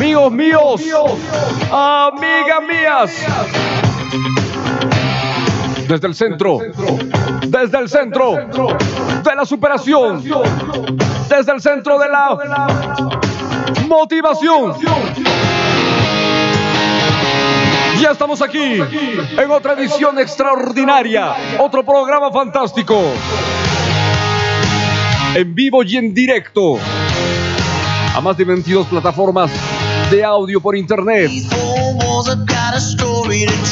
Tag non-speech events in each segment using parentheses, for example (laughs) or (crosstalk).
Amigos míos, amigas mías, desde el centro, desde el centro de la superación, desde el centro de la motivación. Ya estamos aquí en otra edición extraordinaria, otro programa fantástico, en vivo y en directo, a más de 22 plataformas de audio por internet.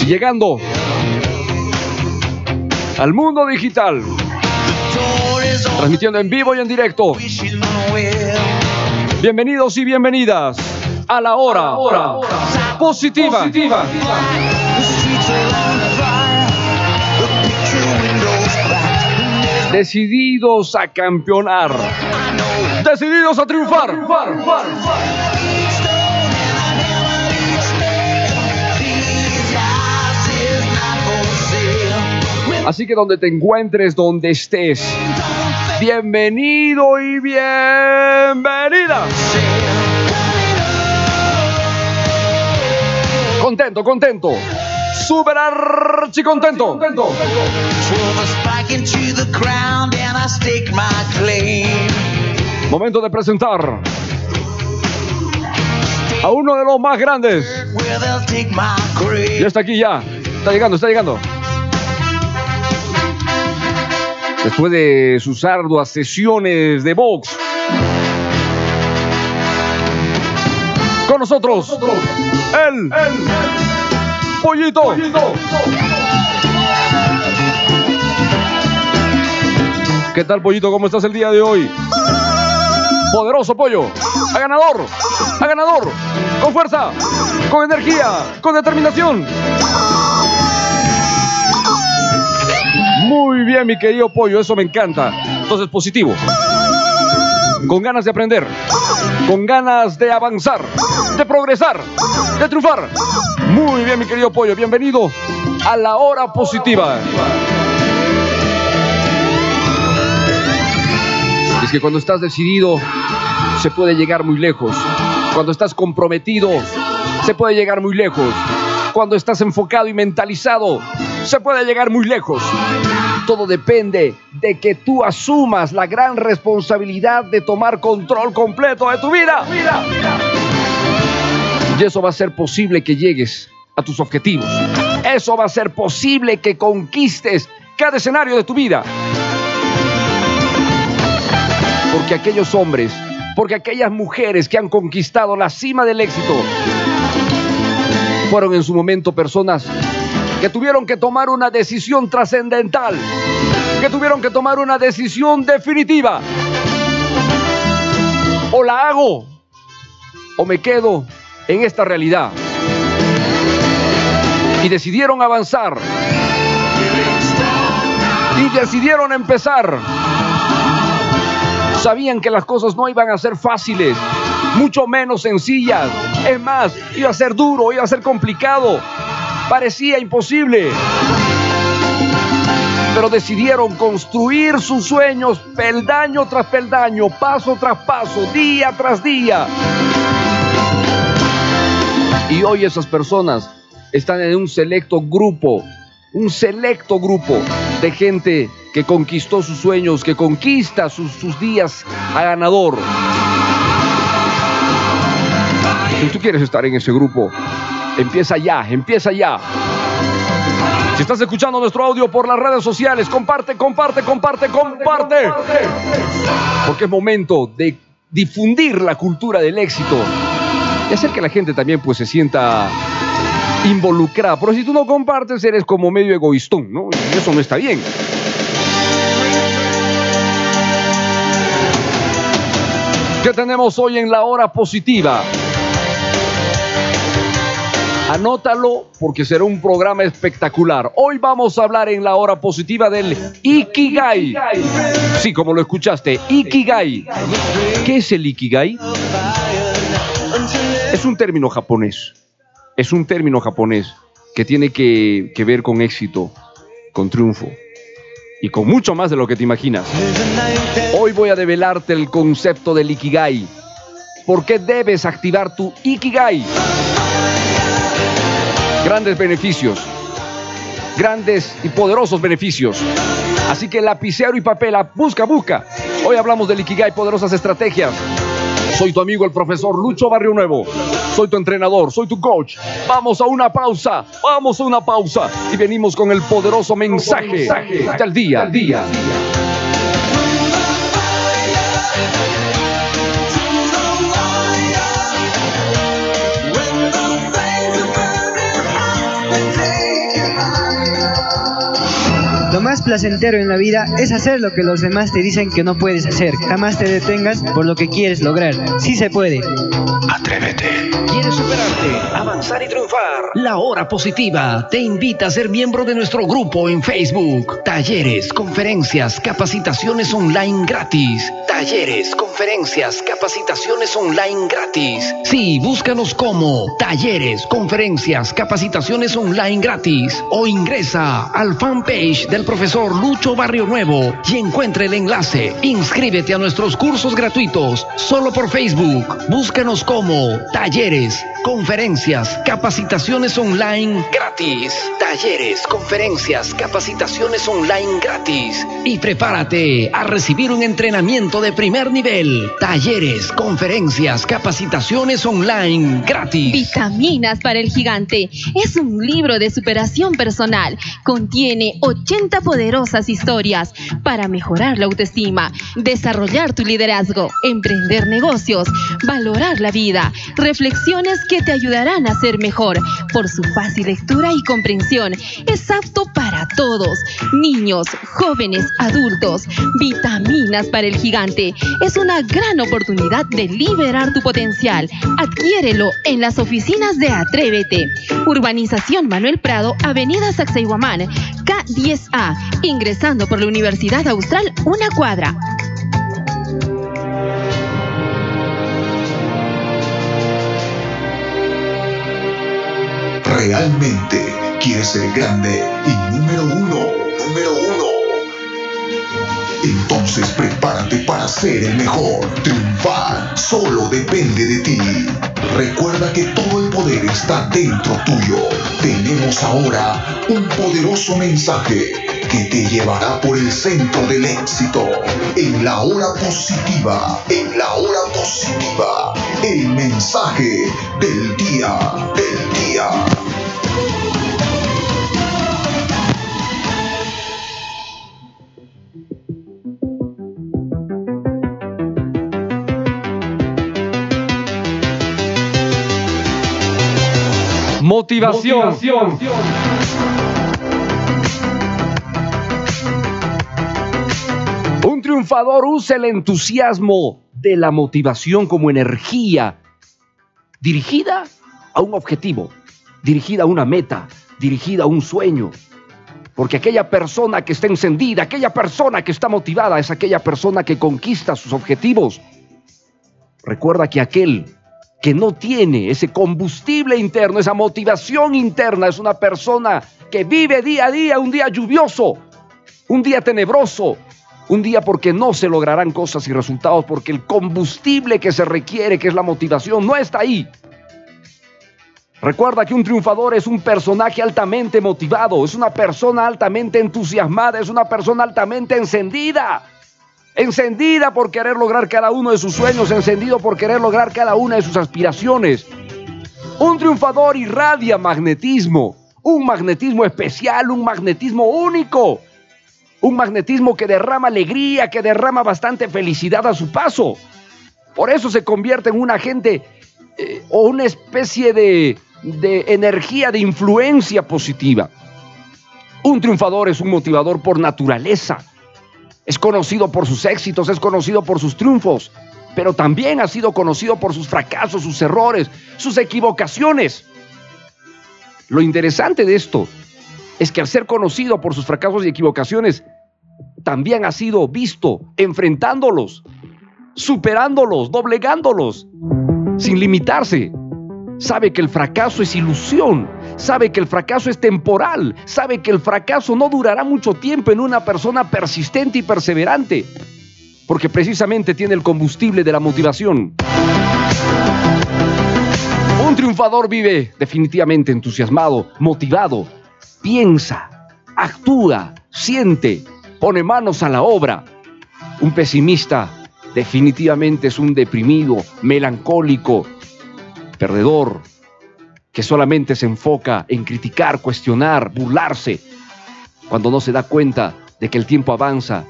Llegando al mundo digital, transmitiendo en vivo y en directo. Bienvenidos y bienvenidas a la hora, positiva. Decididos a campeonar. Decididos a triunfar. Así que donde te encuentres, donde estés, bienvenido y bienvenida. Contento, contento. Súper archi contento. Momento de presentar a uno de los más grandes. Ya está aquí ya. Está llegando, está llegando. Después de sus arduas sesiones de box. Con nosotros, el, pollito. ¿Qué tal, pollito? ¿Cómo estás el día de hoy? Poderoso pollo, a ganador, a ganador, con fuerza, con energía, con determinación. Muy bien, mi querido pollo, eso me encanta. Entonces, positivo. Con ganas de aprender, con ganas de avanzar, de progresar, de triunfar. Muy bien, mi querido pollo, bienvenido a la hora positiva. Es que cuando estás decidido, se puede llegar muy lejos. Cuando estás comprometido, se puede llegar muy lejos. Cuando estás enfocado y mentalizado, se puede llegar muy lejos. Todo depende de que tú asumas la gran responsabilidad de tomar control completo de tu vida. Y eso va a ser posible que llegues a tus objetivos. Eso va a ser posible que conquistes cada escenario de tu vida. Porque aquellos hombres, porque aquellas mujeres que han conquistado la cima del éxito, fueron en su momento personas que tuvieron que tomar una decisión trascendental que tuvieron que tomar una decisión definitiva. O la hago o me quedo en esta realidad. Y decidieron avanzar. Y decidieron empezar. Sabían que las cosas no iban a ser fáciles, mucho menos sencillas. Es más, iba a ser duro, iba a ser complicado. Parecía imposible. Pero decidieron construir sus sueños peldaño tras peldaño, paso tras paso, día tras día. Y hoy esas personas están en un selecto grupo, un selecto grupo de gente que conquistó sus sueños, que conquista sus, sus días a ganador. Si tú quieres estar en ese grupo, empieza ya, empieza ya. Si estás escuchando nuestro audio por las redes sociales, comparte, comparte, comparte, comparte. Porque es momento de difundir la cultura del éxito y hacer que la gente también pues se sienta involucrada. Pero si tú no compartes, eres como medio egoístón, ¿no? Y eso no está bien. ¿Qué tenemos hoy en la hora positiva? Anótalo porque será un programa espectacular. Hoy vamos a hablar en la hora positiva del Ikigai. Sí, como lo escuchaste, Ikigai. ¿Qué es el Ikigai? Es un término japonés. Es un término japonés que tiene que, ver con éxito, con triunfo y con mucho más de lo que te imaginas. Hoy voy a develarte el concepto del Ikigai. ¿Por qué debes activar tu Ikigai? Grandes beneficios. Grandes y poderosos beneficios. Así que lapicero y papel, busca, busca. Hoy hablamos del Ikigai, poderosas estrategias. Soy tu amigo el profesor Lucho Barrio Nuevo. Soy tu entrenador, soy tu coach. Vamos a una pausa, vamos a una pausa y venimos con el poderoso mensaje, del día. Del día. Más placentero en la vida es hacer lo que los demás te dicen que no puedes hacer. Jamás te detengas por lo que quieres lograr. Sí se puede. Atrévete. ¿Quieres superarte, avanzar y triunfar? La Hora Positiva te invita a ser miembro de nuestro grupo en Facebook. Talleres, conferencias, capacitaciones online gratis. Talleres, conferencias, capacitaciones online gratis. Sí, búscanos como Talleres, conferencias, capacitaciones online gratis o ingresa al fanpage del profesor Lucho Barrio Nuevo y encuentre el enlace. Inscríbete a nuestros cursos gratuitos solo por Facebook. Búscanos como Talleres, conferencias, capacitaciones online gratis. Talleres, conferencias, capacitaciones online gratis. Y prepárate a recibir un entrenamiento de primer nivel. Talleres, conferencias, capacitaciones online gratis. Vitaminas para el gigante. Es un libro de superación personal. Contiene 80 poderosas historias para mejorar la autoestima, desarrollar tu liderazgo, emprender negocios, valorar la vida. Reflexiones que te ayudarán a ser mejor. Por su fácil lectura y comprensión, es apto para todos, niños, jóvenes, adultos. Vitaminas para el gigante. Es una gran oportunidad de liberar tu potencial. Adquiérelo en las oficinas de Atrévete. Urbanización Manuel Prado, Avenida Sacsayhuamán, K10A, ingresando por la Universidad Austral, una cuadra. ¿Realmente quieres ser grande y número uno? Número uno. Entonces prepárate para ser el mejor. Triunfar solo depende de ti. Recuerda que todo el poder está dentro tuyo. Tenemos ahora un poderoso mensaje que te llevará por el centro del éxito. En la hora positiva, en la hora positiva, el mensaje del día, del día. Motivación. Triunfador usa el entusiasmo de la motivación como energía dirigida a un objetivo, dirigida a una meta, dirigida a un sueño. Porque aquella persona que está encendida, aquella persona que está motivada, es aquella persona que conquista sus objetivos. Recuerda que aquel que no tiene ese combustible interno, esa motivación interna, es una persona que vive día a día, un día lluvioso, un día tenebroso, un día porque no se lograrán cosas y resultados, porque el combustible que se requiere, que es la motivación, no está ahí. Recuerda que un triunfador es un personaje altamente motivado, es una persona altamente entusiasmada, es una persona altamente encendida. Encendida por querer lograr cada uno de sus sueños, encendido por querer lograr cada una de sus aspiraciones. Un triunfador irradia magnetismo, un magnetismo especial, un magnetismo único. Un magnetismo que derrama alegría, que derrama bastante felicidad a su paso. Por eso se convierte en un agente eh, o una especie de, de energía, de influencia positiva. Un triunfador es un motivador por naturaleza. Es conocido por sus éxitos, es conocido por sus triunfos, pero también ha sido conocido por sus fracasos, sus errores, sus equivocaciones. Lo interesante de esto es que al ser conocido por sus fracasos y equivocaciones, también ha sido visto enfrentándolos, superándolos, doblegándolos, sin limitarse. Sabe que el fracaso es ilusión, sabe que el fracaso es temporal, sabe que el fracaso no durará mucho tiempo en una persona persistente y perseverante, porque precisamente tiene el combustible de la motivación. Un triunfador vive definitivamente entusiasmado, motivado, piensa, actúa, siente, pone manos a la obra. Un pesimista definitivamente es un deprimido, melancólico, perdedor, que solamente se enfoca en criticar, cuestionar, burlarse, cuando no se da cuenta de que el tiempo avanza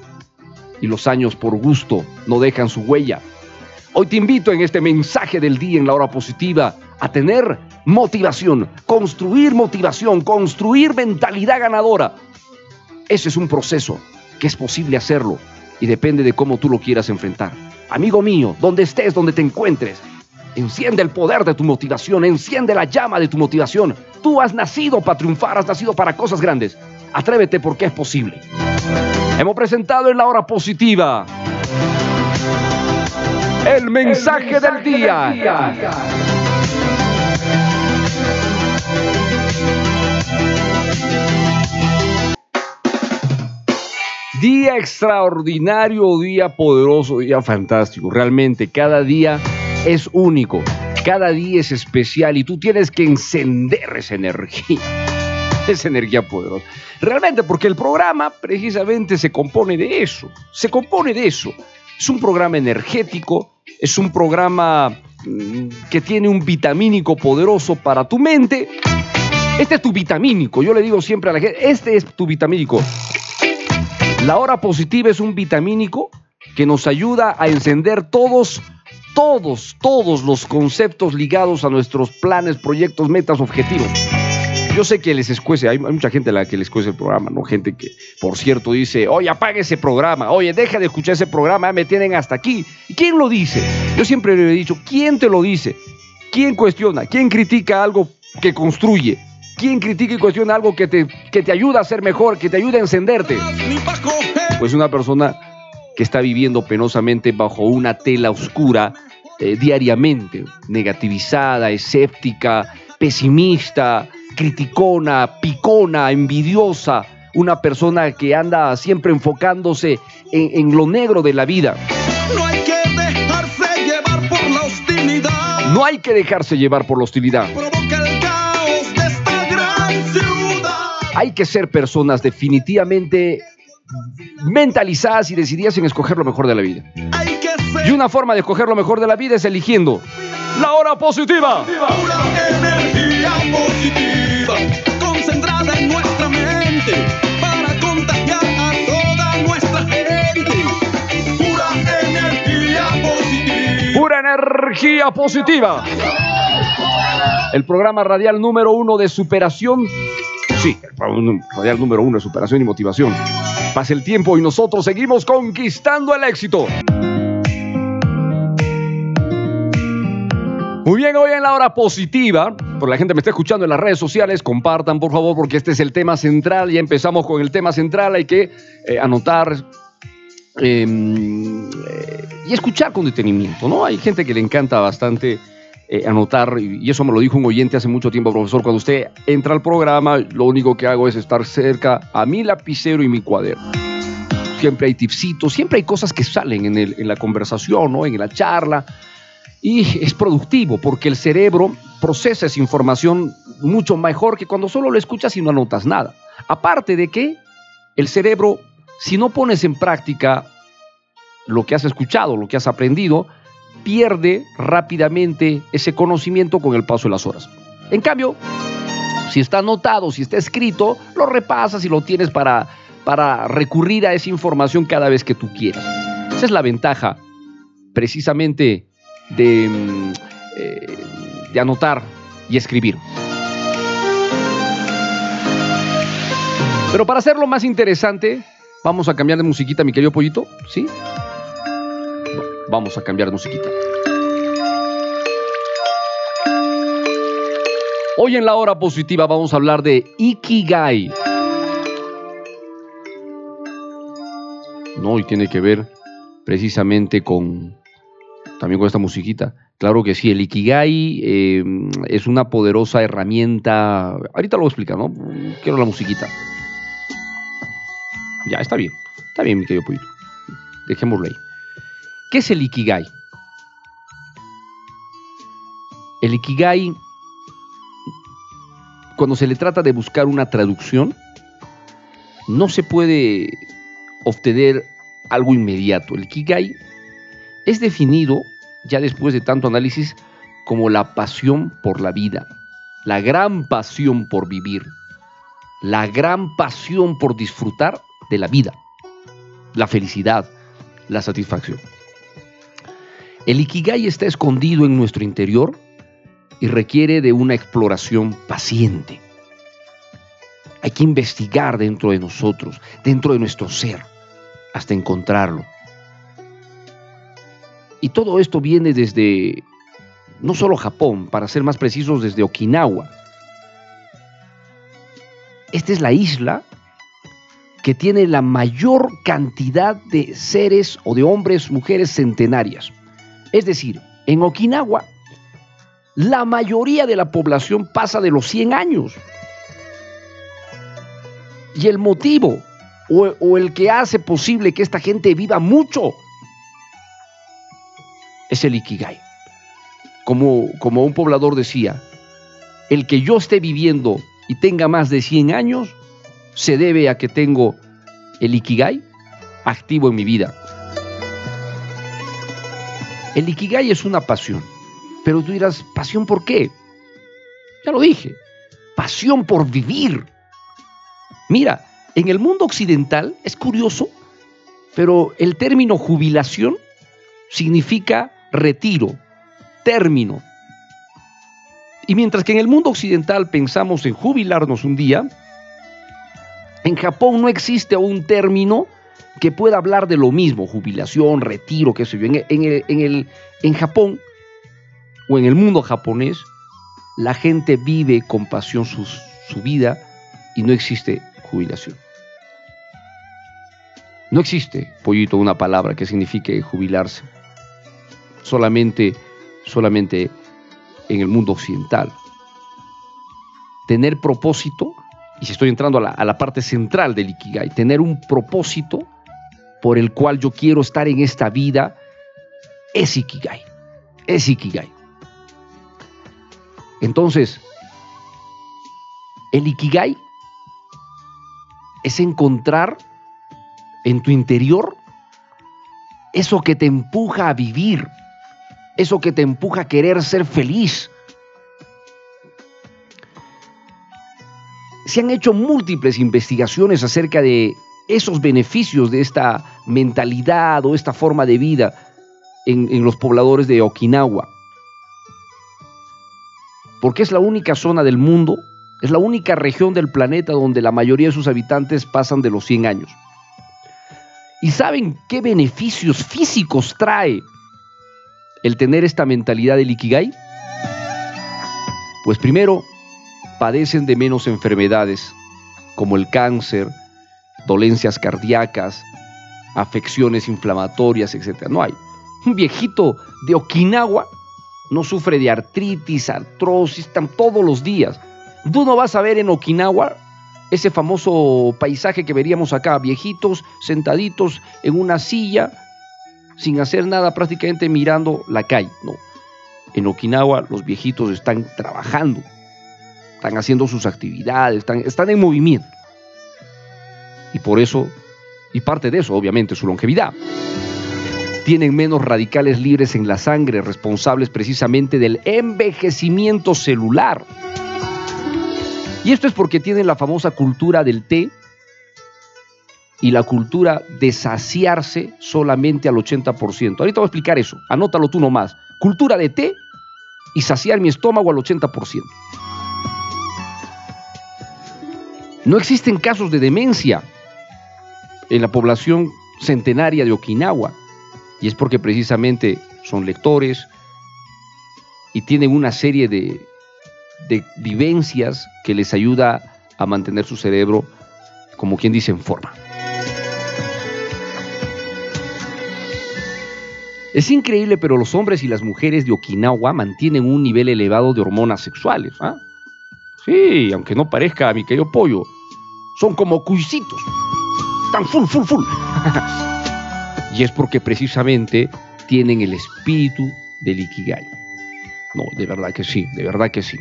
y los años por gusto no dejan su huella. Hoy te invito en este mensaje del día en la hora positiva a tener motivación, construir motivación, construir mentalidad ganadora. Ese es un proceso que es posible hacerlo y depende de cómo tú lo quieras enfrentar. Amigo mío, donde estés, donde te encuentres, enciende el poder de tu motivación, enciende la llama de tu motivación. Tú has nacido para triunfar, has nacido para cosas grandes. Atrévete porque es posible. Hemos presentado en la hora positiva el mensaje, del día. Día extraordinario, día poderoso, día fantástico. Realmente cada día es único, cada día es especial y tú tienes que encender esa energía, (laughs) esa energía poderosa. Realmente porque el programa precisamente se compone de eso, se compone de eso. Es un programa energético, es un programa mm, que tiene un vitamínico poderoso para tu mente. Este es tu vitamínico, yo le digo siempre a la gente, este es tu vitamínico. La hora positiva es un vitamínico que nos ayuda a encender todos, todos, todos los conceptos ligados a nuestros planes, proyectos, metas, objetivos. Yo sé que les escuece, hay, mucha gente a la que les escuece el programa, ¿no? Gente que, por cierto, dice, oye, apague ese programa, oye, deja de escuchar ese programa, me tienen hasta aquí. ¿Y quién lo dice? Yo siempre le he dicho, ¿quién te lo dice? ¿Quién cuestiona? ¿Quién critica algo que construye? ¿Quién critica y cuestiona algo que te, que te ayuda a ser mejor, que te ayuda a encenderte? Pues una persona que está viviendo penosamente bajo una tela oscura eh, diariamente, negativizada, escéptica, pesimista, criticona, picona, envidiosa, una persona que anda siempre enfocándose en, en lo negro de la vida. No hay que dejarse llevar por la hostilidad. No hay que dejarse llevar por la hostilidad. Provoca Hay que ser personas definitivamente mentalizadas y decididas en escoger lo mejor de la vida. Y una forma de escoger lo mejor de la vida es eligiendo la hora positiva. pura energía positiva, concentrada en nuestra mente, para contagiar a toda nuestra gente. Pura energía positiva. Pura energía positiva. El programa radial número uno de superación. Sí, el radial número uno de superación y motivación. Pasa el tiempo y nosotros seguimos conquistando el éxito. Muy bien, hoy en la hora positiva, por la gente me está escuchando en las redes sociales, compartan por favor porque este es el tema central, ya empezamos con el tema central, hay que eh, anotar em, eh, y escuchar con detenimiento, ¿no? Hay gente que le encanta bastante eh, anotar, y eso me lo dijo un oyente hace mucho tiempo, profesor, cuando usted entra al programa, lo único que hago es estar cerca a mi lapicero y mi cuaderno. Siempre hay tipsitos, siempre hay cosas que salen en, en la conversación, ¿no? En la charla y es productivo porque el cerebro procesa esa información mucho mejor que cuando solo lo escuchas y no anotas nada. Aparte de que el cerebro, si no pones en práctica lo que has escuchado, lo que has aprendido, pierde rápidamente ese conocimiento con el paso de las horas. En cambio, si está anotado, si está escrito, lo repasas y lo tienes para, para recurrir a esa información cada vez que tú quieras. Esa es la ventaja precisamente de, mm, eh, de anotar y escribir. Pero para hacerlo más interesante, vamos a cambiar de musiquita, mi querido pollito, ¿sí? Vamos a cambiar musiquita. Hoy en la hora positiva vamos a hablar de Ikigai. No, y tiene que ver precisamente con también con esta musiquita. Claro que sí, el Ikigai eh, es una poderosa herramienta. Ahorita lo voy a explicar, ¿no? Quiero la musiquita. Ya, está bien. Está bien, mi querido pollito. Dejémoslo ahí. ¿Qué es el Ikigai? El Ikigai, cuando se le trata de buscar una traducción, no se puede obtener algo inmediato. El Ikigai es definido, ya después de tanto análisis, como la pasión por la vida, la gran pasión por vivir, la gran pasión por disfrutar de la vida, la felicidad, la satisfacción. El Ikigai está escondido en nuestro interior y requiere de una exploración paciente. Hay que investigar dentro de nosotros, dentro de nuestro ser, hasta encontrarlo. Y todo esto viene desde, no solo Japón, para ser más precisos, desde Okinawa. Esta es la isla que tiene la mayor cantidad de seres o de hombres, mujeres centenarias. Es decir, en Okinawa, la mayoría de la población pasa de los 100 años. Y el motivo o, el que hace posible que esta gente viva mucho es el Ikigai. Como, como un poblador decía, el que yo esté viviendo y tenga más de 100 años se debe a que tengo el Ikigai activo en mi vida. El Ikigai es una pasión, pero tú dirás, ¿pasión por qué? Ya lo dije, pasión por vivir. Mira, en el mundo occidental es curioso, pero el término jubilación significa retiro, término. Y mientras que en el mundo occidental pensamos en jubilarnos un día, en Japón no existe un término que pueda hablar de lo mismo, jubilación, retiro, qué sé yo. En, el, en, el, en Japón o en el mundo japonés, la gente vive con pasión su, su vida y no existe jubilación. No existe, pollito, una palabra que signifique jubilarse solamente, solamente en el mundo occidental. Tener propósito, y si estoy entrando a la, a la parte central del Ikigai, tener un propósito por el cual yo quiero estar en esta vida, es Ikigai, es Ikigai. Entonces, el Ikigai es encontrar en tu interior eso que te empuja a vivir, eso que te empuja a querer ser feliz. Se han hecho múltiples investigaciones acerca de esos beneficios de esta mentalidad o esta forma de vida en, los pobladores de Okinawa. Porque es la única zona del mundo, es la única región del planeta donde la mayoría de sus habitantes pasan de los 100 años. ¿Y saben qué beneficios físicos trae el tener esta mentalidad del Ikigai? Pues primero, padecen de menos enfermedades como el cáncer, dolencias cardíacas, afecciones inflamatorias, etc. No hay. Un viejito de Okinawa no sufre de artritis, artrosis, están todos los días. Tú no vas a ver en Okinawa ese famoso paisaje que veríamos acá, viejitos sentaditos en una silla, sin hacer nada, prácticamente mirando la calle. No. En Okinawa los viejitos están trabajando, están haciendo sus actividades, están, están en movimiento. Y por eso, y parte de eso, obviamente, su longevidad. Tienen menos radicales libres en la sangre, responsables precisamente del envejecimiento celular. Y esto es porque tienen la famosa cultura del té y la cultura de saciarse solamente al 80%. Ahorita voy a explicar eso, anótalo tú nomás. Cultura de té y saciar mi estómago al 80%. No existen casos de demencia en la población centenaria de Okinawa. Y es porque precisamente son lectores y tienen una serie de, vivencias que les ayuda a mantener su cerebro, como quien dice, en forma. Es increíble, pero los hombres y las mujeres de Okinawa mantienen un nivel elevado de hormonas sexuales. ¿ah? Sí, aunque no parezca, mi querido pollo, son como cuisitos. Están full, full, full. (laughs) y es porque precisamente tienen el espíritu del Ikigai. No, de verdad que sí, de verdad que sí.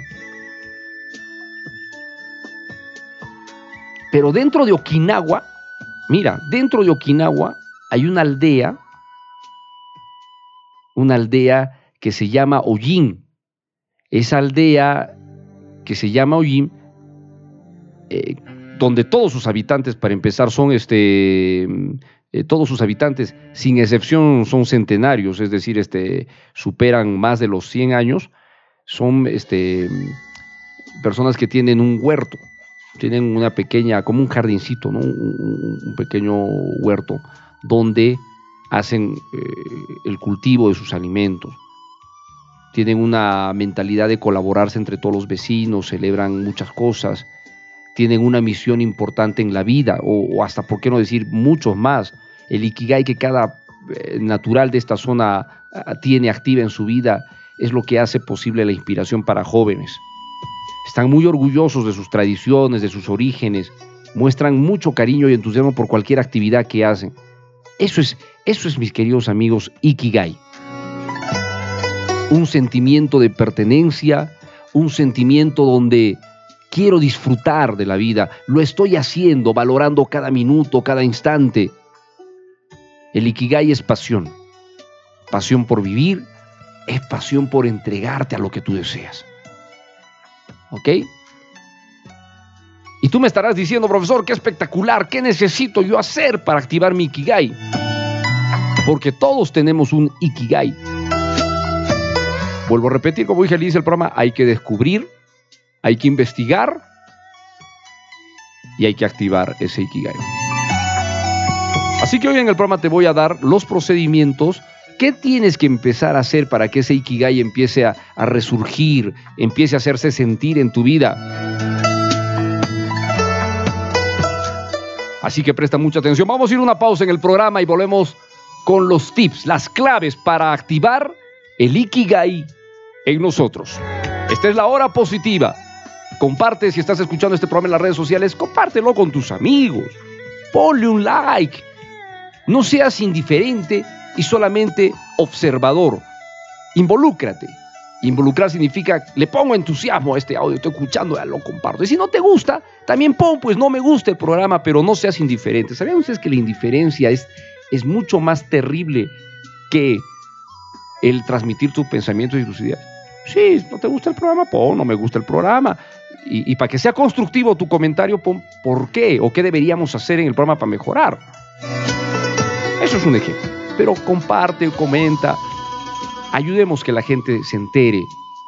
Pero dentro de Okinawa, mira, dentro de Okinawa hay una aldea, una aldea que se llama Ojin. Esa aldea que se llama Ojin eh, donde todos sus habitantes, para empezar, son este, eh, todos sus habitantes, sin excepción, son centenarios, es decir, este, superan más de los 100 años, son este, personas que tienen un huerto, tienen una pequeña, como un jardincito, ¿no? un, pequeño huerto, donde hacen eh, el cultivo de sus alimentos. Tienen una mentalidad de colaborarse entre todos los vecinos, celebran muchas cosas, tienen una misión importante en la vida, o, hasta, ¿por qué no decir, muchos más? El Ikigai que cada eh, natural de esta zona tiene activa en su vida es lo que hace posible la inspiración para jóvenes. Están muy orgullosos de sus tradiciones, de sus orígenes, muestran mucho cariño y entusiasmo por cualquier actividad que hacen. Eso es, eso es mis queridos amigos, Ikigai. Un sentimiento de pertenencia, un sentimiento donde quiero disfrutar de la vida, lo estoy haciendo, valorando cada minuto, cada instante. El Ikigai es pasión, pasión por vivir, es pasión por entregarte a lo que tú deseas. ¿Ok? Y tú me estarás diciendo, profesor, qué espectacular, qué necesito yo hacer para activar mi Ikigai. Porque todos tenemos un Ikigai. Vuelvo a repetir, como dije al inicio del programa, hay que descubrir hay que investigar y hay que activar ese Ikigai. Así que hoy en el programa te voy a dar los procedimientos ¿Qué tienes que empezar a hacer para que ese Ikigai empiece a, resurgir, empiece a hacerse sentir en tu vida? Así que presta mucha atención. Vamos a ir una pausa en el programa y volvemos con los tips, las claves para activar el Ikigai en nosotros. Esta es la hora positiva. Comparte si estás escuchando este programa en las redes sociales, compártelo con tus amigos. Ponle un like. No seas indiferente y solamente observador. Involúcrate. Involucrar significa, le pongo entusiasmo a este audio, estoy escuchando, ya lo comparto. Y si no te gusta, también pon, pues no me gusta el programa, pero no seas indiferente. ¿Sabían ustedes que la indiferencia es, es mucho más terrible que el transmitir tus pensamientos y tus ideas? Sí, no te gusta el programa, pon, no me gusta el programa y, para que sea constructivo tu comentario, pon por qué o qué deberíamos hacer en el programa para mejorar. Eso es un ejemplo. Pero comparte, comenta, ayudemos que la gente se entere,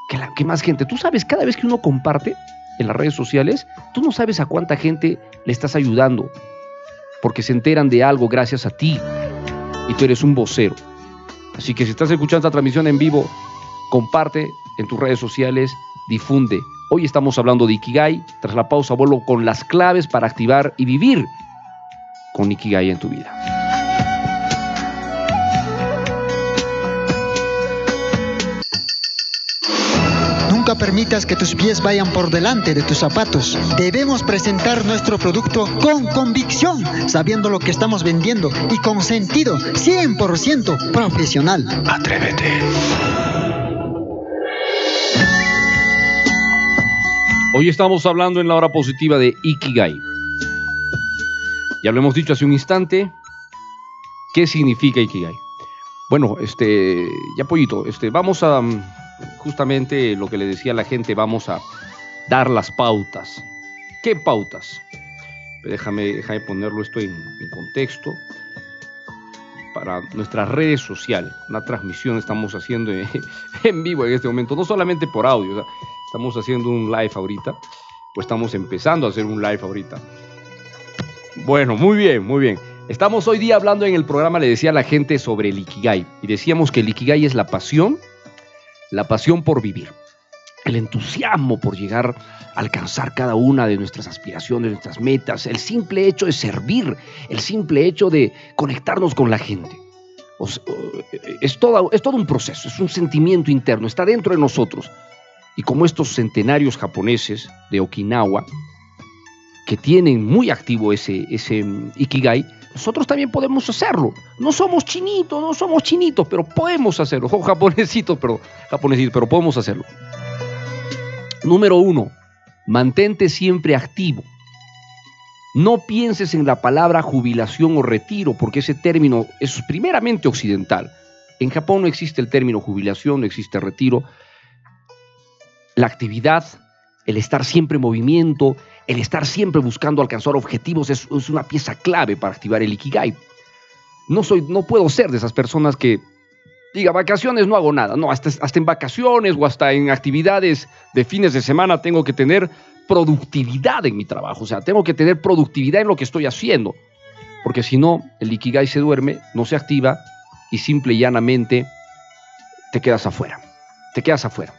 que, la, que más gente. Tú sabes, cada vez que uno comparte en las redes sociales, tú no sabes a cuánta gente le estás ayudando. porque se enteran de algo gracias a ti y tú eres un vocero. Así que si estás escuchando esta transmisión en vivo, comparte en tus redes sociales, difunde. Hoy estamos hablando de Ikigai. Tras la pausa vuelvo con las claves para activar y vivir con Ikigai en tu vida. Nunca permitas que tus pies vayan por delante de tus zapatos. Debemos presentar nuestro producto con convicción, sabiendo lo que estamos vendiendo y con sentido 100% profesional. Atrévete. Hoy estamos hablando en la hora positiva de Ikigai. Ya lo hemos dicho hace un instante. ¿Qué significa Ikigai? Bueno, este, ya pollito, este, vamos a mm, justamente lo que le decía la gente, vamos a dar las pautas. ¿Qué pautas? Déjame, déjame ponerlo esto en, en contexto. Para nuestras redes sociales, una transmisión estamos haciendo en, (laughs) en vivo en este momento, no solamente por audio, o sea, estamos haciendo un live ahorita, o estamos empezando a hacer un live ahorita. Bueno, muy bien, muy bien. Estamos hoy día hablando en el programa, le decía a la gente sobre el Ikigai, y decíamos que el Ikigai es la pasión la pasión por vivir, el entusiasmo por llegar a alcanzar cada una de nuestras aspiraciones, nuestras metas, el simple hecho de servir, el simple hecho de conectarnos con la gente. Es todo, es todo un proceso, es un sentimiento interno, está dentro de nosotros. Y como estos centenarios japoneses de Okinawa, que tienen muy activo ese, ese mm, Ikigai, nosotros también podemos hacerlo. No somos chinitos, no somos chinitos, pero podemos hacerlo. (laughs) O japonesitos, pero, japonesitos, pero podemos hacerlo. Número uno, mantente siempre activo. No pienses en la palabra jubilación o retiro, porque ese término es primeramente occidental. En Japón no existe el término jubilación, no existe retiro. La actividad, el estar siempre en movimiento, el estar siempre buscando alcanzar objetivos es, una pieza clave para activar el Ikigai. No, soy, no puedo ser de esas personas que diga, vacaciones no hago nada. No, hasta, hasta en vacaciones o hasta en actividades de fines de semana tengo que tener productividad en mi trabajo. O sea, tengo que tener productividad en lo que estoy haciendo. Porque si no, el Ikigai se duerme, no se activa y simple y llanamente te quedas afuera. Te quedas afuera.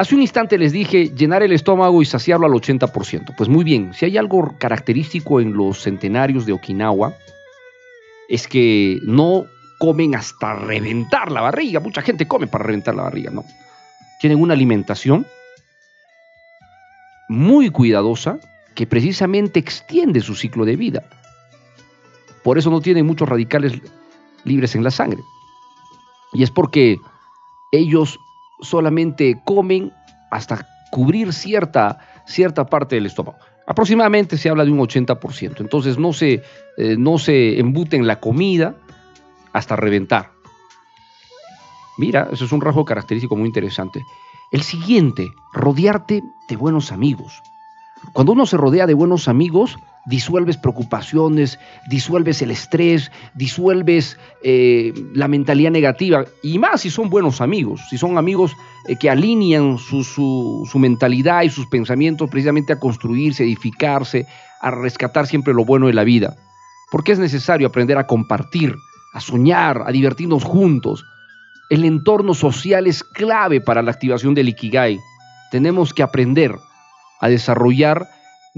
Hace un instante les dije llenar el estómago y saciarlo al 80%. Pues muy bien, si hay algo característico en los centenarios de Okinawa, es que no comen hasta reventar la barriga. Mucha gente come para reventar la barriga, ¿no? Tienen una alimentación muy cuidadosa que precisamente extiende su ciclo de vida. Por eso no tienen muchos radicales libres en la sangre. Y es porque ellos solamente comen hasta cubrir cierta, cierta parte del estómago. Aproximadamente se habla de un 80%. Entonces no se, eh, no se embuten la comida hasta reventar. Mira, eso es un rasgo característico muy interesante. El siguiente, rodearte de buenos amigos. Cuando uno se rodea de buenos amigos, disuelves preocupaciones, disuelves el estrés, disuelves eh, la mentalidad negativa, y más si son buenos amigos, si son amigos eh, que alinean su, su, mentalidad y sus pensamientos precisamente a construirse, edificarse, a rescatar siempre lo bueno de la vida. Porque es necesario aprender a compartir, a soñar, a divertirnos juntos. El entorno social es clave para la activación del Ikigai. Tenemos que aprender a desarrollar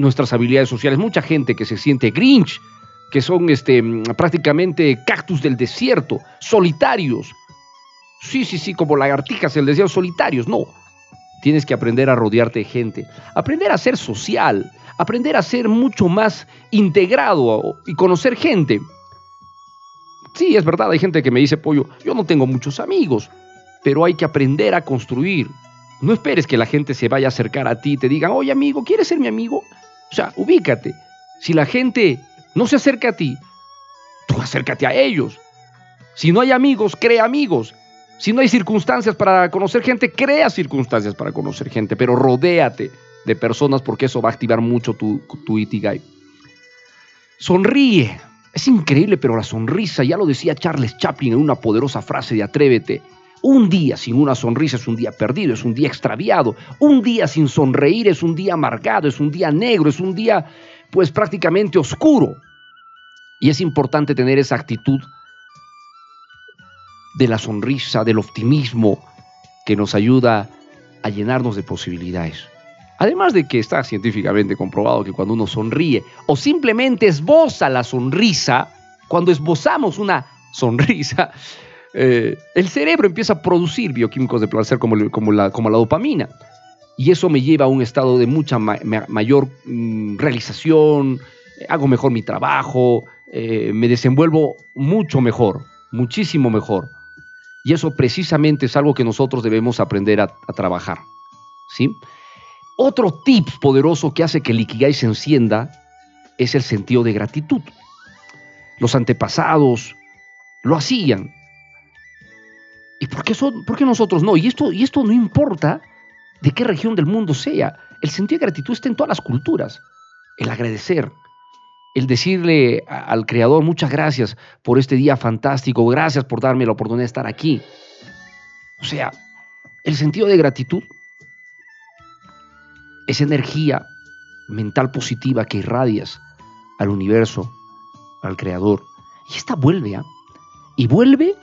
nuestras habilidades sociales. Mucha gente que se siente Grinch, que son este, prácticamente cactus del desierto, solitarios. Sí, sí, sí, como lagartijas del desierto, solitarios. No. Tienes que aprender a rodearte de gente, aprender a ser social, aprender a ser mucho más integrado y conocer gente. Sí, es verdad, hay gente que me dice, pollo, yo no tengo muchos amigos, pero hay que aprender a construir. No esperes que la gente se vaya a acercar a ti y te diga, oye amigo, ¿quieres ser mi amigo? O sea, ubícate. Si la gente no se acerca a ti, tú acércate a ellos. Si no hay amigos, crea amigos. Si no hay circunstancias para conocer gente, crea circunstancias para conocer gente, pero rodéate de personas porque eso va a activar mucho tu, tu Itigai. Sonríe. Es increíble, pero la sonrisa, ya lo decía Charles Chaplin en una poderosa frase de Atrévete, un día sin una sonrisa es un día perdido, es un día extraviado. Un día sin sonreír es un día amargado, es un día negro, es un día pues prácticamente oscuro. Y es importante tener esa actitud de la sonrisa, del optimismo, que nos ayuda a llenarnos de posibilidades. Además de que está científicamente comprobado que cuando uno sonríe o simplemente esboza la sonrisa, cuando esbozamos una sonrisa, eh, el cerebro empieza a producir bioquímicos de placer como, como, la, como la dopamina. Y eso me lleva a un estado de mucha mayor mm, realización, hago mejor mi trabajo, eh, me desenvuelvo mucho mejor, muchísimo mejor. Y eso precisamente es algo que nosotros debemos aprender a, a trabajar. ¿sí? Otro tip poderoso que hace que el Ikigai se encienda es el sentido de gratitud. Los antepasados lo hacían. ¿Y por qué, nosotros no? Y esto, no importa de qué región del mundo sea. El sentido de gratitud está en todas las culturas. El agradecer, el decirle al Creador muchas gracias por este día fantástico, gracias por darme la oportunidad de estar aquí. O sea, el sentido de gratitud esa energía mental positiva que irradias al universo, al creador. Y esta vuelve, ¿ah? Y vuelve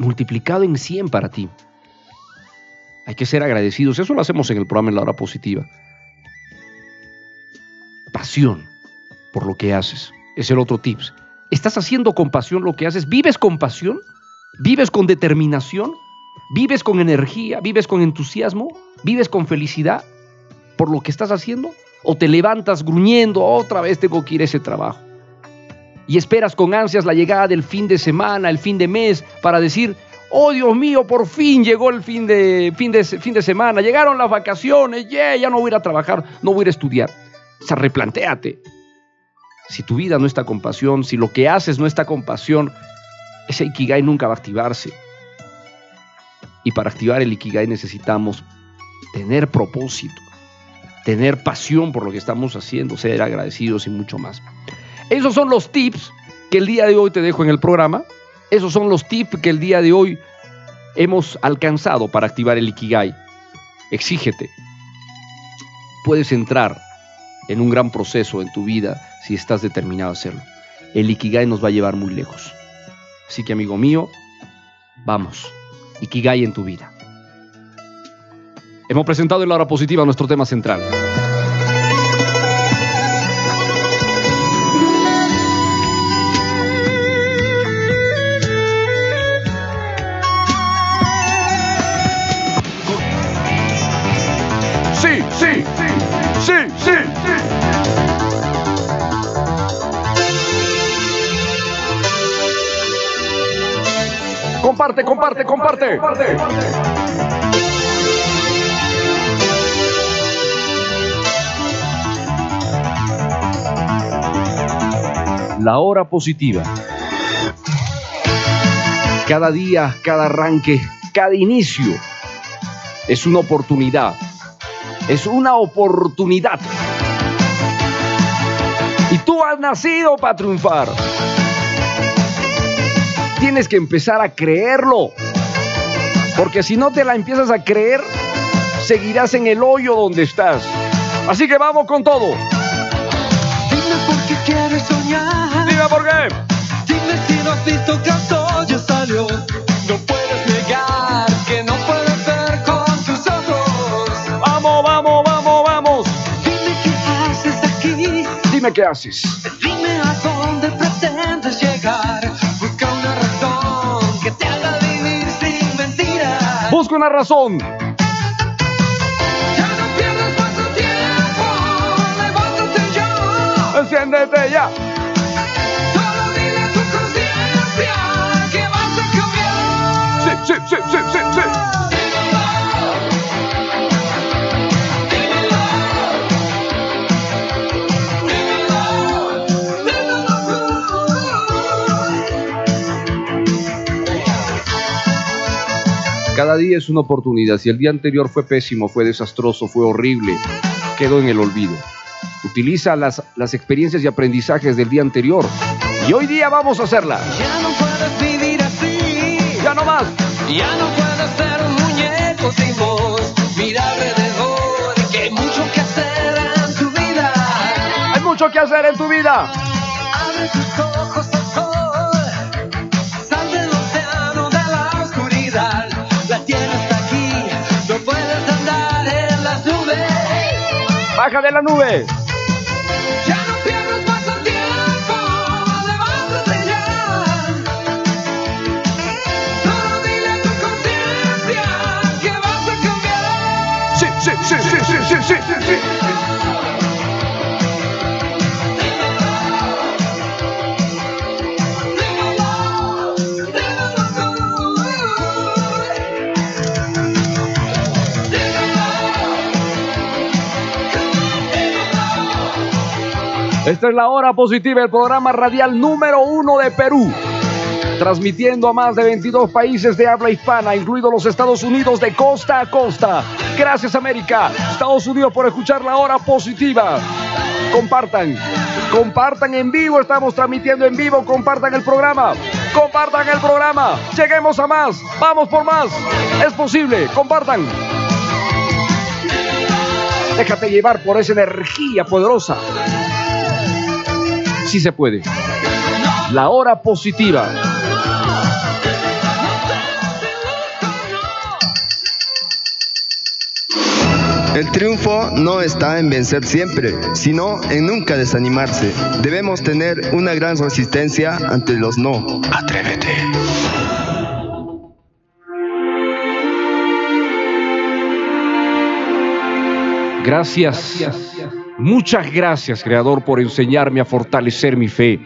multiplicado en 100 para ti. Hay que ser agradecidos. Eso lo hacemos en el programa en la hora positiva. Pasión por lo que haces. Es el otro tips. ¿Estás haciendo con pasión lo que haces? ¿Vives con pasión? ¿Vives con determinación? ¿Vives con energía? ¿Vives con entusiasmo? ¿Vives con felicidad? por lo que estás haciendo? ¿O te levantas gruñendo, otra vez tengo que ir a ese trabajo? Y esperas con ansias la llegada del fin de semana, el fin de mes, para decir, oh Dios mío, por fin llegó el fin de, fin de, fin de semana, llegaron las vacaciones, yeah, ya no voy a ir a trabajar, no voy a ir a estudiar. O sea, replantéate. Si tu vida no está con pasión, si lo que haces no está con pasión, ese Ikigai nunca va a activarse. Y para activar el Ikigai necesitamos tener propósito, tener pasión por lo que estamos haciendo, ser agradecidos y mucho más. Esos son los tips que el día de hoy te dejo en el programa. Esos son los tips que el día de hoy hemos alcanzado para activar el Ikigai. Exígete. Puedes entrar en un gran proceso en tu vida si estás determinado a hacerlo. El Ikigai nos va a llevar muy lejos. Así que amigo mío, vamos. Ikigai en tu vida. Hemos presentado en la hora positiva nuestro tema central. Comparte, comparte, comparte. comparte. la hora positiva. Cada día, cada arranque, cada inicio es una oportunidad. Es una oportunidad. Y tú has nacido para triunfar. Tienes que empezar a creerlo. Porque si no te la empiezas a creer, seguirás en el hoyo donde estás. Así que vamos con todo. Dime por qué quieres soñar por qué. Dime si no has visto que ya salió. No puedes negar que no puedes ver con tus ojos. Vamos, vamos, vamos, vamos. Dime qué haces aquí. Dime qué haces. Dime a dónde pretendes llegar. Una razón. Ya no pierdas más tu tiempo. Levántate ya. Enciéndete ya. sí, sí, sí, sí, sí. Cada día es una oportunidad. Si el día anterior fue pésimo, fue desastroso, fue horrible, quedó en el olvido. Utiliza las, las experiencias y aprendizajes del día anterior. Y hoy día vamos a hacerla. Ya no puedes vivir así. Ya no más. Ya no puedo ser un muñeco sin voz. Mira alrededor, que hay mucho que hacer en tu vida. Hay mucho que hacer en tu vida. Abre tus ojos que vas a cambiar. Sí, sí, sí, sí, sí, sí, Esta es la hora positiva, el programa radial número uno de Perú. Transmitiendo a más de 22 países de habla hispana, incluidos los Estados Unidos de costa a costa. Gracias América, Estados Unidos por escuchar la hora positiva. Compartan, compartan en vivo, estamos transmitiendo en vivo, compartan el programa, compartan el programa, lleguemos a más, vamos por más, es posible, compartan. Déjate llevar por esa energía poderosa. Sí se puede. La hora positiva. El triunfo no está en vencer siempre, sino en nunca desanimarse. Debemos tener una gran resistencia ante los no. Atrévete. Gracias. Muchas gracias, Creador, por enseñarme a fortalecer mi fe.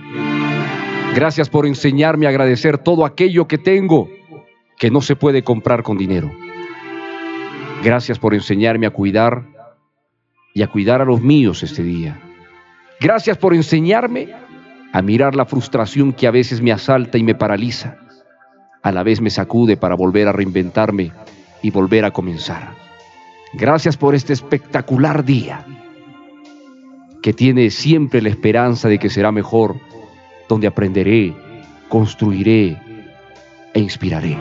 Gracias por enseñarme a agradecer todo aquello que tengo que no se puede comprar con dinero. Gracias por enseñarme a cuidar y a cuidar a los míos este día. Gracias por enseñarme a mirar la frustración que a veces me asalta y me paraliza. A la vez me sacude para volver a reinventarme y volver a comenzar. Gracias por este espectacular día que tiene siempre la esperanza de que será mejor, donde aprenderé, construiré e inspiraré.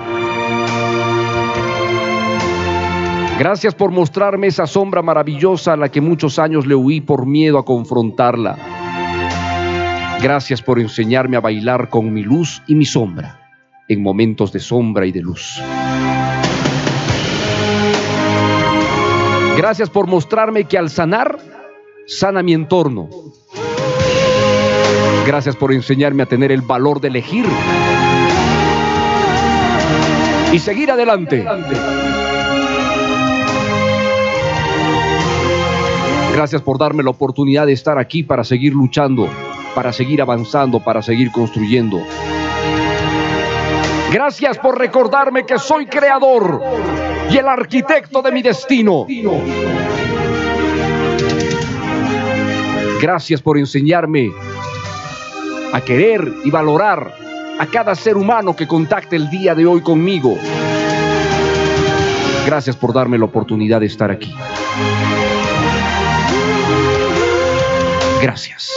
Gracias por mostrarme esa sombra maravillosa a la que muchos años le huí por miedo a confrontarla. Gracias por enseñarme a bailar con mi luz y mi sombra en momentos de sombra y de luz. Gracias por mostrarme que al sanar, sana mi entorno. Gracias por enseñarme a tener el valor de elegir y seguir adelante. Gracias por darme la oportunidad de estar aquí para seguir luchando, para seguir avanzando, para seguir construyendo. Gracias por recordarme que soy creador y el arquitecto de mi destino. Gracias por enseñarme a querer y valorar a cada ser humano que contacte el día de hoy conmigo. Gracias por darme la oportunidad de estar aquí. Gracias.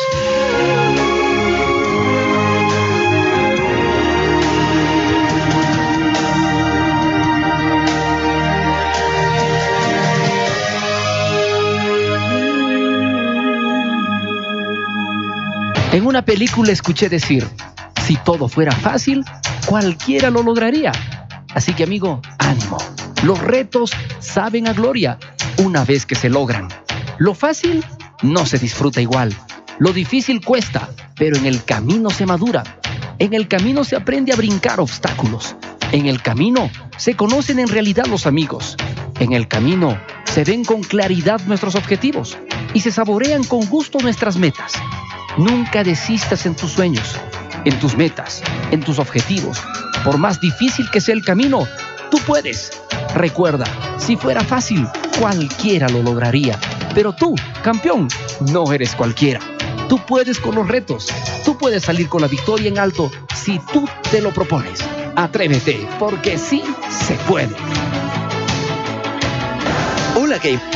Película escuché decir, si todo fuera fácil, cualquiera lo lograría. Así que amigo, ánimo. Los retos saben a gloria una vez que se logran. Lo fácil no se disfruta igual. Lo difícil cuesta, pero en el camino se madura. En el camino se aprende a brincar obstáculos. En el camino se conocen en realidad los amigos. En el camino se ven con claridad nuestros objetivos y se saborean con gusto nuestras metas. Nunca desistas en tus sueños, en tus metas, en tus objetivos. Por más difícil que sea el camino, tú puedes. Recuerda, si fuera fácil, cualquiera lo lograría. Pero tú, campeón, no eres cualquiera. Tú puedes con los retos. Tú puedes salir con la victoria en alto si tú te lo propones. Atrévete, porque sí se puede. Hola, Game.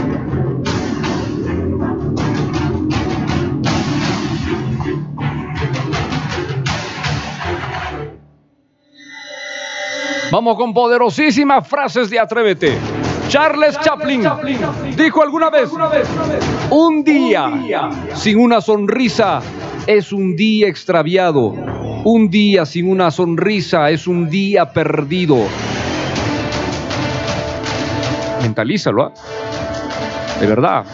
Vamos con poderosísimas frases de Atrévete. Charles Chaplin dijo alguna vez, un día sin una sonrisa es un día extraviado. Un día sin una sonrisa es un día perdido. Mentalízalo, ¿ah? De verdad,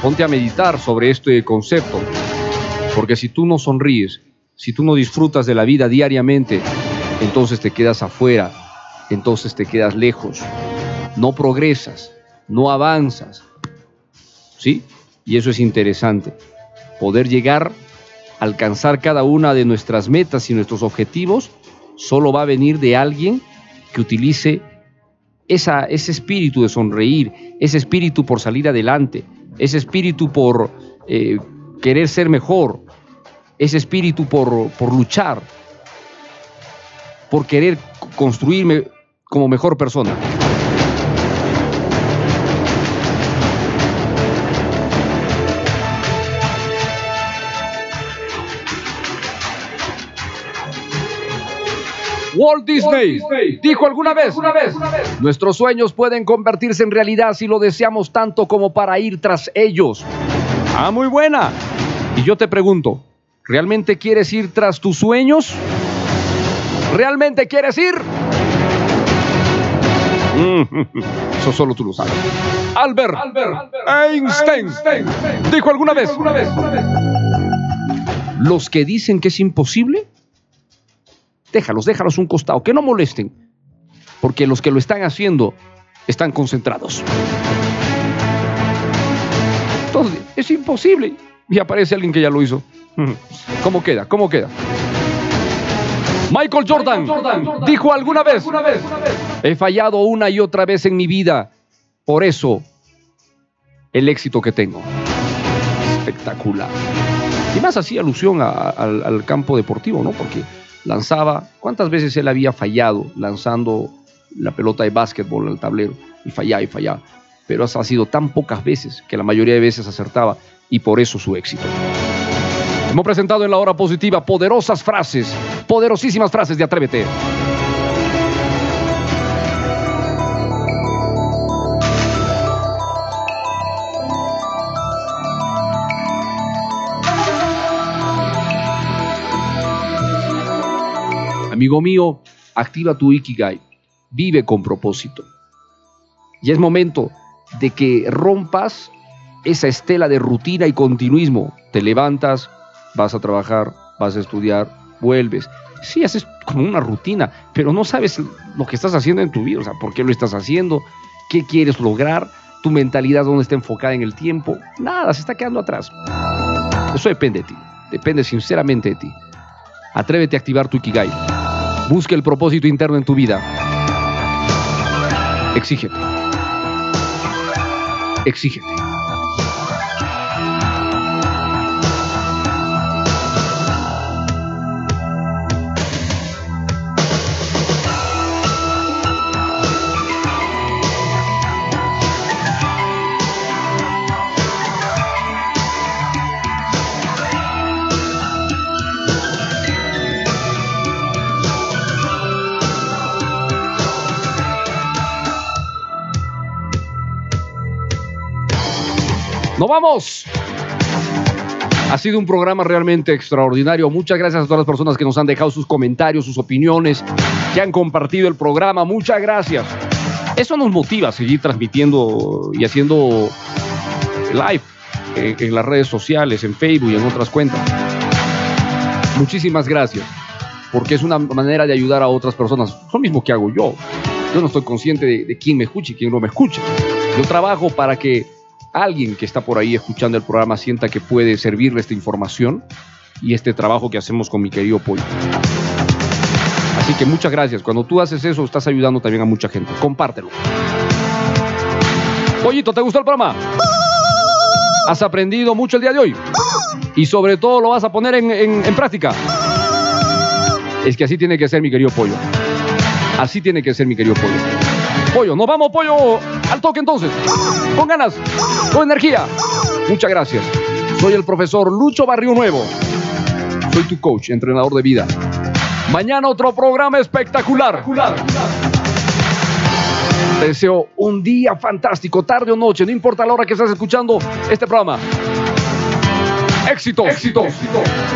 ponte a meditar sobre este concepto. Porque si tú no sonríes, si tú no disfrutas de la vida diariamente, entonces te quedas afuera entonces te quedas lejos, no progresas, no avanzas. ¿Sí? Y eso es interesante. Poder llegar, alcanzar cada una de nuestras metas y nuestros objetivos, solo va a venir de alguien que utilice esa, ese espíritu de sonreír, ese espíritu por salir adelante, ese espíritu por eh, querer ser mejor, ese espíritu por, por luchar, por querer construirme como mejor persona. Walt Disney, dijo alguna vez, nuestros sueños pueden convertirse en realidad si lo deseamos tanto como para ir tras ellos. Ah, muy buena. Y yo te pregunto, ¿realmente quieres ir tras tus sueños? ¿Realmente quieres ir? Eso solo tú lo sabes. Albert, Einstein, dijo alguna vez, los que dicen que es imposible, déjalos, déjalos un costado, que no molesten, porque los que lo están haciendo están concentrados. Entonces, es imposible. Y aparece alguien que ya lo hizo. ¿Cómo queda? ¿Cómo queda? Michael Jordan, dijo alguna vez, he fallado una y otra vez en mi vida, por eso el éxito que tengo. Espectacular. Y más hacía alusión al campo deportivo, ¿no? Porque lanzaba, ¿cuántas veces él había fallado lanzando la pelota de básquetbol al tablero? Y fallaba y fallaba. Pero ha sido tan pocas veces que la mayoría de veces acertaba y por eso su éxito. Hemos presentado en la hora positiva poderosas frases, poderosísimas frases de Atrévete. Amigo mío, activa tu Ikigai. Vive con propósito. Y es momento de que rompas esa estela de rutina y continuismo. Te levantas, vas a trabajar, vas a estudiar, vuelves. Sí, haces como una rutina, pero no sabes lo que estás haciendo en tu vida, o sea, por qué lo estás haciendo, qué quieres lograr, tu mentalidad dónde está enfocada en el tiempo, nada, se está quedando atrás. Eso depende de ti, depende sinceramente de ti. Atrévete a activar tu Ikigai. Busca el propósito interno en tu vida. Exígete. Exígete. ¡Nos vamos! Ha sido un programa realmente extraordinario. Muchas gracias a todas las personas que nos han dejado sus comentarios, sus opiniones, que han compartido el programa. Muchas gracias. Eso nos motiva a seguir transmitiendo y haciendo live en, las redes sociales, en Facebook y en otras cuentas. Muchísimas gracias, porque es una manera de ayudar a otras personas. Lo mismo que hago yo. Yo no estoy consciente de, de quién me escucha y quién no me escucha. Yo trabajo para que alguien que está por ahí escuchando el programa sienta que puede servirle esta información y este trabajo que hacemos con mi querido Pollo. Así que muchas gracias. Cuando tú haces eso, estás ayudando también a mucha gente. Compártelo. Pollito, ¿te gustó el programa? ¿Has aprendido mucho el día de hoy? Y sobre todo lo vas a poner en, práctica. Es que así tiene que ser mi querido Pollo. Así tiene que ser mi querido Pollo. Pollo, nos vamos, Pollo, al toque entonces. Con ganas, con energía. Muchas gracias. Soy el profesor Lucho Barrio Nuevo. Soy tu coach, entrenador de vida. Mañana otro programa espectacular. Te deseo un día fantástico, tarde o noche, no importa la hora que estés escuchando este programa. Éxito, éxito,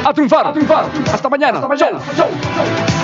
a triunfar, a triunfar. Hasta mañana. Hasta mañana. Chau.